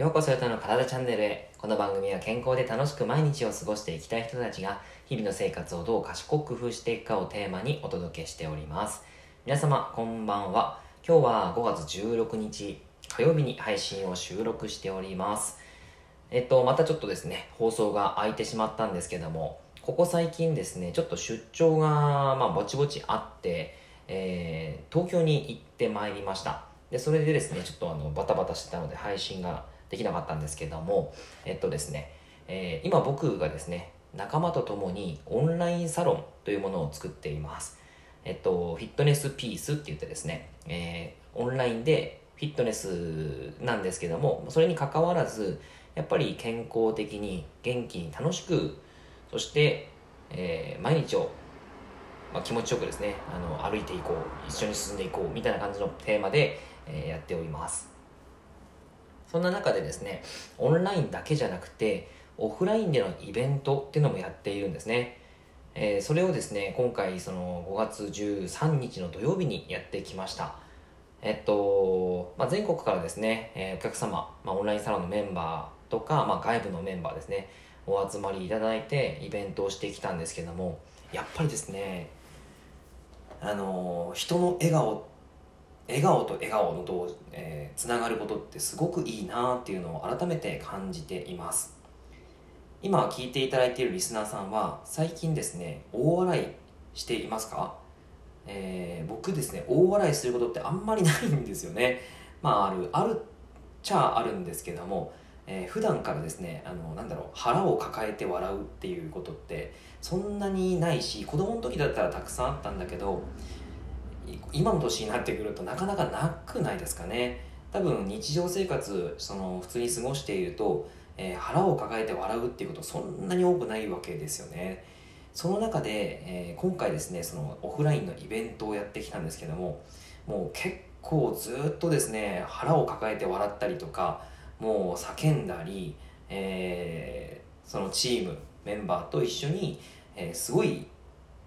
ようこそよたの体チャンネルへ。この番組は健康で楽しく毎日を過ごしていきたい人たちが、日々の生活をどう賢く工夫していくかをテーマにお届けしております。皆様、こんばんは。今日は5月16日火曜日に配信を収録しております。えっと、またちょっとですね、放送が空いてしまったんですけども、ここ最近ですね、ちょっと出張が、まあ、ぼちぼちあって、えー、東京に行ってまいりました。で、それでですね、ちょっとあの、バタバタしてたので配信ができなかったんですけども、えっとですね、えー、今僕がですね、仲間と共にオンラインサロンというものを作っています。えっと、フィットネスピースって言ってですね、えー、オンラインでフィットネスなんですけども、それに関わらず、やっぱり健康的に元気に楽しく、そして、えー、毎日をまあ、気持ちよくですねあの歩いていこう一緒に進んでいこうみたいな感じのテーマで、えー、やっておりますそんな中でですねオンラインだけじゃなくてオフラインでのイベントっていうのもやっているんですね、えー、それをですね今回その5月13日の土曜日にやってきました。えっと、まあ、全国からですね、えー、お客様、まあ、オンラインサロンのメンバーとか、まあ、外部のメンバーですねお集まりいただいてイベントをしてきたんですけどもやっぱりですねあの人の笑顔笑顔と笑顔のどう、えー、つながることってすごくいいなっていうのを改めて感じています。今聞いていただいているリスナーさんは最近ですね大笑いしていますか、えー、僕ですね大笑いすることってあんまりないんですよね。まああるあるっちゃあるんですけども、えー、普段からですねあのなんだろう腹を抱えて笑うっていうことってそんなにないし子供の時だったらたくさんあったんだけど今の年になってくるとなかなかなくないですかね。多分日常生活その普通に過ごしていると、えー、腹を抱えて笑うっていうことそんなに多くないわけですよね。その中で、えー、今回ですねそのオフラインのイベントをやってきたんですけどももう結構ずっとですね腹を抱えて笑ったりとかもう叫んだり、えー、そのチームメンバーと一緒に、えー、すごい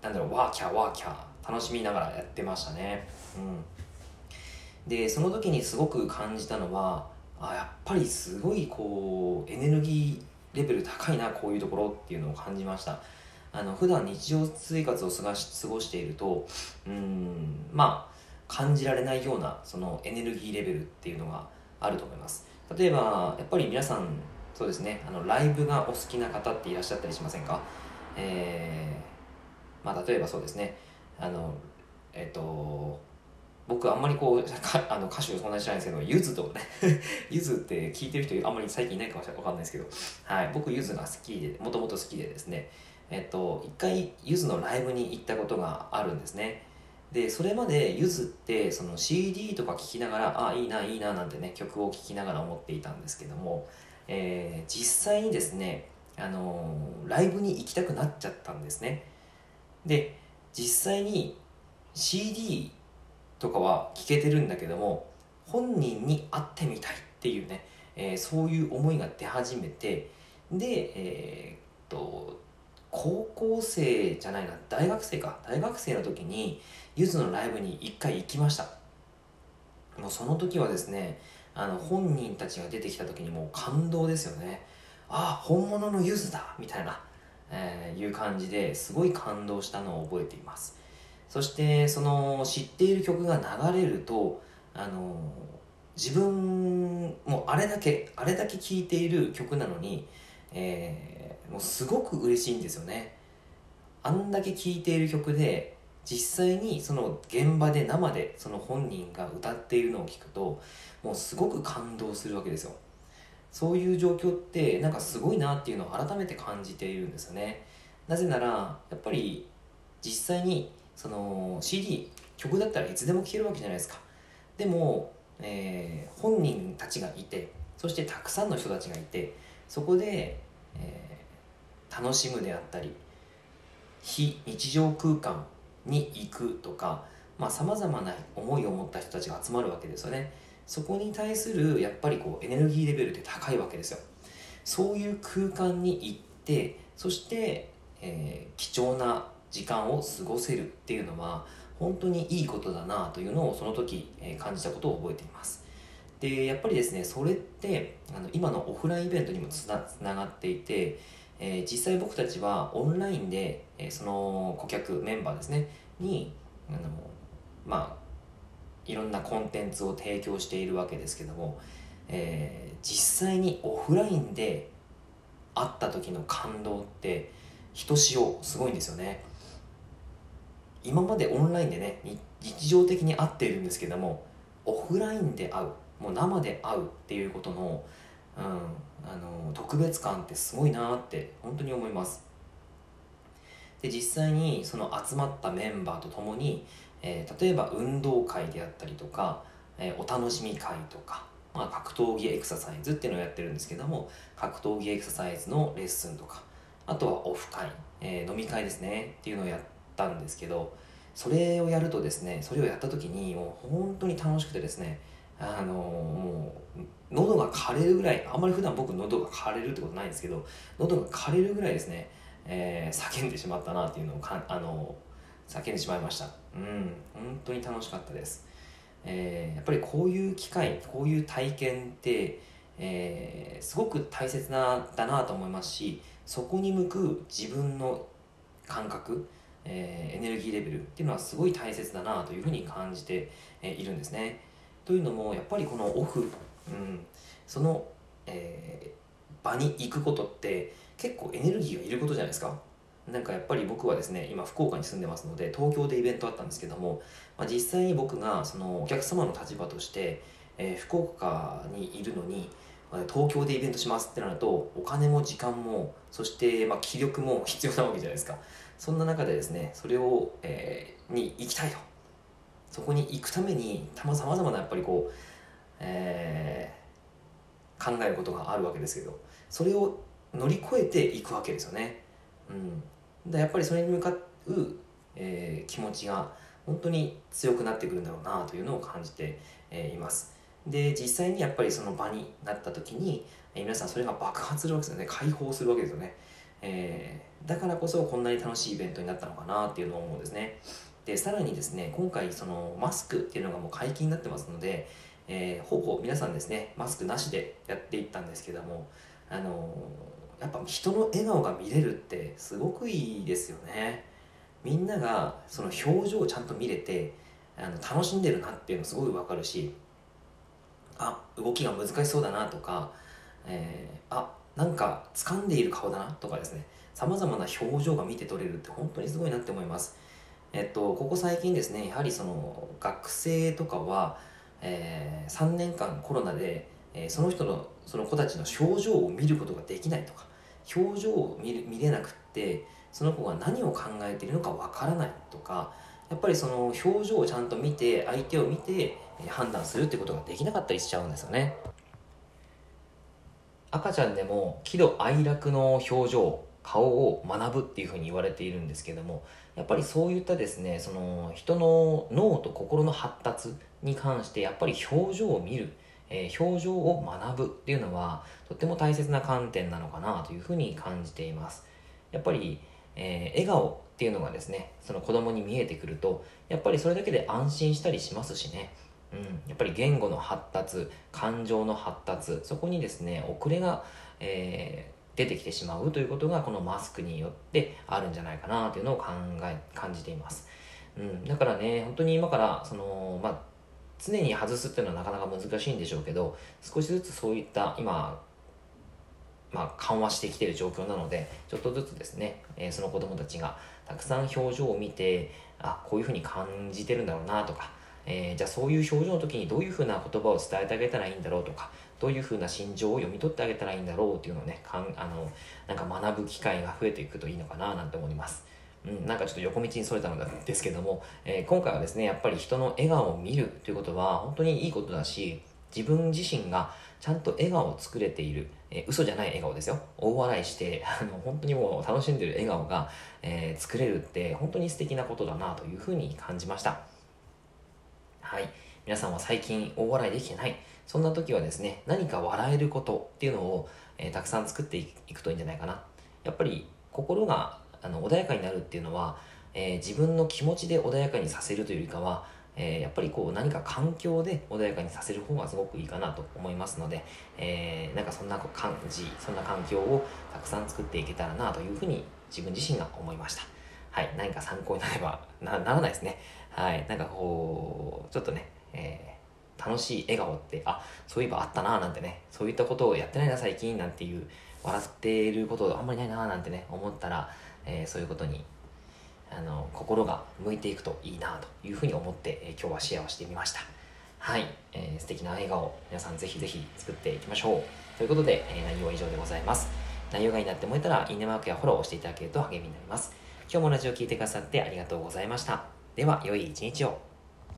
なんだろうワーキャーワーキャー楽しみながらやってましたね。うん、でその時にすごく感じたのはあやっぱりすごいこうエネルギーレベル高いなこういうところっていうのを感じました。あの普段日常生活を過ごし過ごしているとうんまあ感じられないようなそのエネルギーレベルっていうのがあると思います例えばやっぱり皆さんそうですねあのライブがお好きな方っていらっしゃったりしませんか？えー、まあ例えばそうですねあのえっ、と僕あんまりこう あの歌手そんなに知らないんですけどゆずと ゆずって聞いてる人あんまり最近いないかもしれないんですけど、はい、僕ゆずが好きでもともと好きでですね。えっ、と一回ゆずのライブに行ったことがあるんですね。でそれまでゆずってその CD とか聴きながらあいいないいななんてね曲を聴きながら思っていたんですけども、えー、実際にですねあのライブに行きたくなっちゃったんですね。で実際に CD とかは聴けてるんだけども本人に会ってみたいっていうね、えー、そういう思いが出始めてでえー、っと高校生じゃないな大学生か。大学生の時にゆずのライブに1回行きました。もうその時はですねあの本人たちが出てきた時にもう感動ですよね。ああ本物のゆずだみたいな。えー、いう感じですごい感動したのを覚えています。そしてその知っている曲が流れるとあの自分もあれだけあれだけ聴いている曲なのに、えー、もうすごく嬉しいんですよね。あんだけ聴いている曲で実際にその現場で生でその本人が歌っているのを聞くともうすごく感動するわけですよ。そういう状況ってなんかすごいなっていうのを改めて感じているんですよね。なぜならやっぱり実際にその CD 曲だったらいつでも聴けるわけじゃないですか。でも、えー、本人たちがいてそしてたくさんの人たちがいてそこで、えー、楽しむであったり非日常空間に行くとかさまざ、まな思いを持った人たちが集まるわけですよね。そこに対するやっぱりこうエネルギーレベルって高いわけですよ。そういう空間に行ってそして、えー、貴重な時間を過ごせるっていうのは本当にいいことだなというのをその時、えー、感じたことを覚えています。でやっぱりですねそれってあの今のオフラインイベントにもつなつながっていて、えー、実際僕たちはオンラインで、えー、その顧客メンバーですねにあのまあいろんなコンテンツを提供しているわけですけども、えー、実際にオフラインで会った時の感動ってひとしおすごいんですよね。今までオンラインでね日常的に会っているんですけどもオフラインで会うもう生で会うっていうことの,、うん、あの特別感ってすごいなって本当に思います。で実際にその集まったメンバーと共に、えー、例えば運動会であったりとか、えー、お楽しみ会とか、まあ、格闘技エクササイズっていうのをやってるんですけども格闘技エクササイズのレッスンとかあとはオフ会、えー、飲み会ですねっていうのをやったんですけどそれをやるとですねそれをやった時にもう本当に楽しくてですねあのもう喉が枯れるぐらいあんまり普段僕喉が枯れるってことないんですけど喉が枯れるぐらいですね、えー、叫んでしまったなっていうのをかあの叫んでしまいましたうん本当に楽しかったです、えー、やっぱりこういう機会こういう体験って、えー、すごく大切なだなと思いますしそこに向く自分の感覚えー、エネルギーレベルっていうのはすごい大切だなというふうに感じて、え、いるんですね。というのもやっぱりこのオフ、うん、その、え、場に行くことって結構エネルギーがいることじゃないですか。なんかやっぱり僕はですね今福岡に住んでますので東京でイベントあったんですけども、まあ、実際に僕がそのお客様の立場として、えー、福岡にいるのに東京でイベントしますってなるとお金も時間もそしてま気力も 必要なわけじゃないですかそんな中でですねそれを、えー、に行きたいとそこに行くためにたまざまなやっぱりこう、えー、考えることがあるわけですけどそれを乗り越えていくわけですよね、うん、だやっぱりそれに向かう、えー、気持ちが本当に強くなってくるんだろうなというのを感じて、えー、います。で実際にやっぱりその場になった時に、えー、皆さんそれが爆発するわけですよね。解放するわけですよね、えー、だからこそこんなに楽しいイベントになったのかなっていうのを思うんですね。でさらにですね今回そのマスクっていうのがもう解禁になってますので、えー、ほぼ皆さんですねマスクなしでやっていったんですけどもあのー、やっぱ人の笑顔が見れるってすごくいいですよね。みんながその表情をちゃんと見れてあの楽しんでるなっていうのすごいわかるしあ動きが難しそうだなとか、えー、あなんか掴んでいる顔だなとかですね。さまざまな表情が見て取れるって本当にすごいなって思います。えっとここ最近ですねやはりその学生とかは、えー、3年間コロナで、えー、その人のその子たちの表情を見ることができないとか表情を見る見れなくってその子が何を考えているのかわからないとかやっぱりその表情をちゃんと見て相手を見て判断するってことができなかったりしちゃうんですよね。赤ちゃんでも喜怒哀楽の表情顔を学ぶっていうふうに言われているんですけどもやっぱりそういったですねその人の脳と心の発達に関してやっぱり表情を見る、えー、表情を学ぶっていうのはとっても大切な観点なのかなというふうに感じています。やっぱり、えー、笑顔っていうのがですねその子供に見えてくるとやっぱりそれだけで安心したりしますしね。うん、やっぱり言語の発達感情の発達そこにですね遅れが、えー、出てきてしまうということがこのマスクによってあるんじゃないかなというのを考え感じています、うん、だからね本当に今からその、まあ、常に外すっていうのはなかなか難しいんでしょうけど少しずつそういった今まあ、緩和してきてる状況なのでちょっとずつですね、えー、その子供たちがたくさん表情を見てあこういうふうに感じてるんだろうなとかえー、じゃあそういう表情の時にどういうふうな言葉を伝えてあげたらいいんだろうとかどういうふうな心情を読み取ってあげたらいいんだろうっていうのをねかんあのなんか学ぶ機会が増えていくといいのかななんて思います。うん、なんかちょっと横道にそれたのですけども、えー、今回はですねやっぱり人の笑顔を見るということは本当にいいことだし自分自身がちゃんと笑顔を作れている、えー、嘘じゃない笑顔ですよ大笑いして あの本当にもう楽しんでる笑顔が、えー、作れるって本当に素敵なことだなというふうに感じました。はい。皆さんは最近大笑いできてない。そんな時はですね、何か笑えることっていうのを、えー、たくさん作っていくといいんじゃないかな。やっぱり心があの穏やかになるっていうのは、えー、自分の気持ちで穏やかにさせるというよりかは、えー、やっぱりこう何か環境で穏やかにさせる方がすごくいいかなと思いますので、えー、なんかそんな感じそんな環境をたくさん作っていけたらなというふうに自分自身が思いました。はい何か参考になればなならないですね。はいなんかこうちょっとね、えー、楽しい笑顔ってあそういえばあったななんてねそういったことをやってないな最近なんていう笑っていることあんまりないななんてね思ったら、えー、そういうことにあの心が向いていくといいなというふうに思って、えー、今日はシェアをしてみました。はい、えー、素敵な笑顔皆さんぜひぜひ作っていきましょう。ということで、えー、内容は以上でございます。内容がいいなって思えたらいいねマークやフォローをしていただけると励みになります。今日もラジオを聴いてくださってありがとうございました。では良い一日を。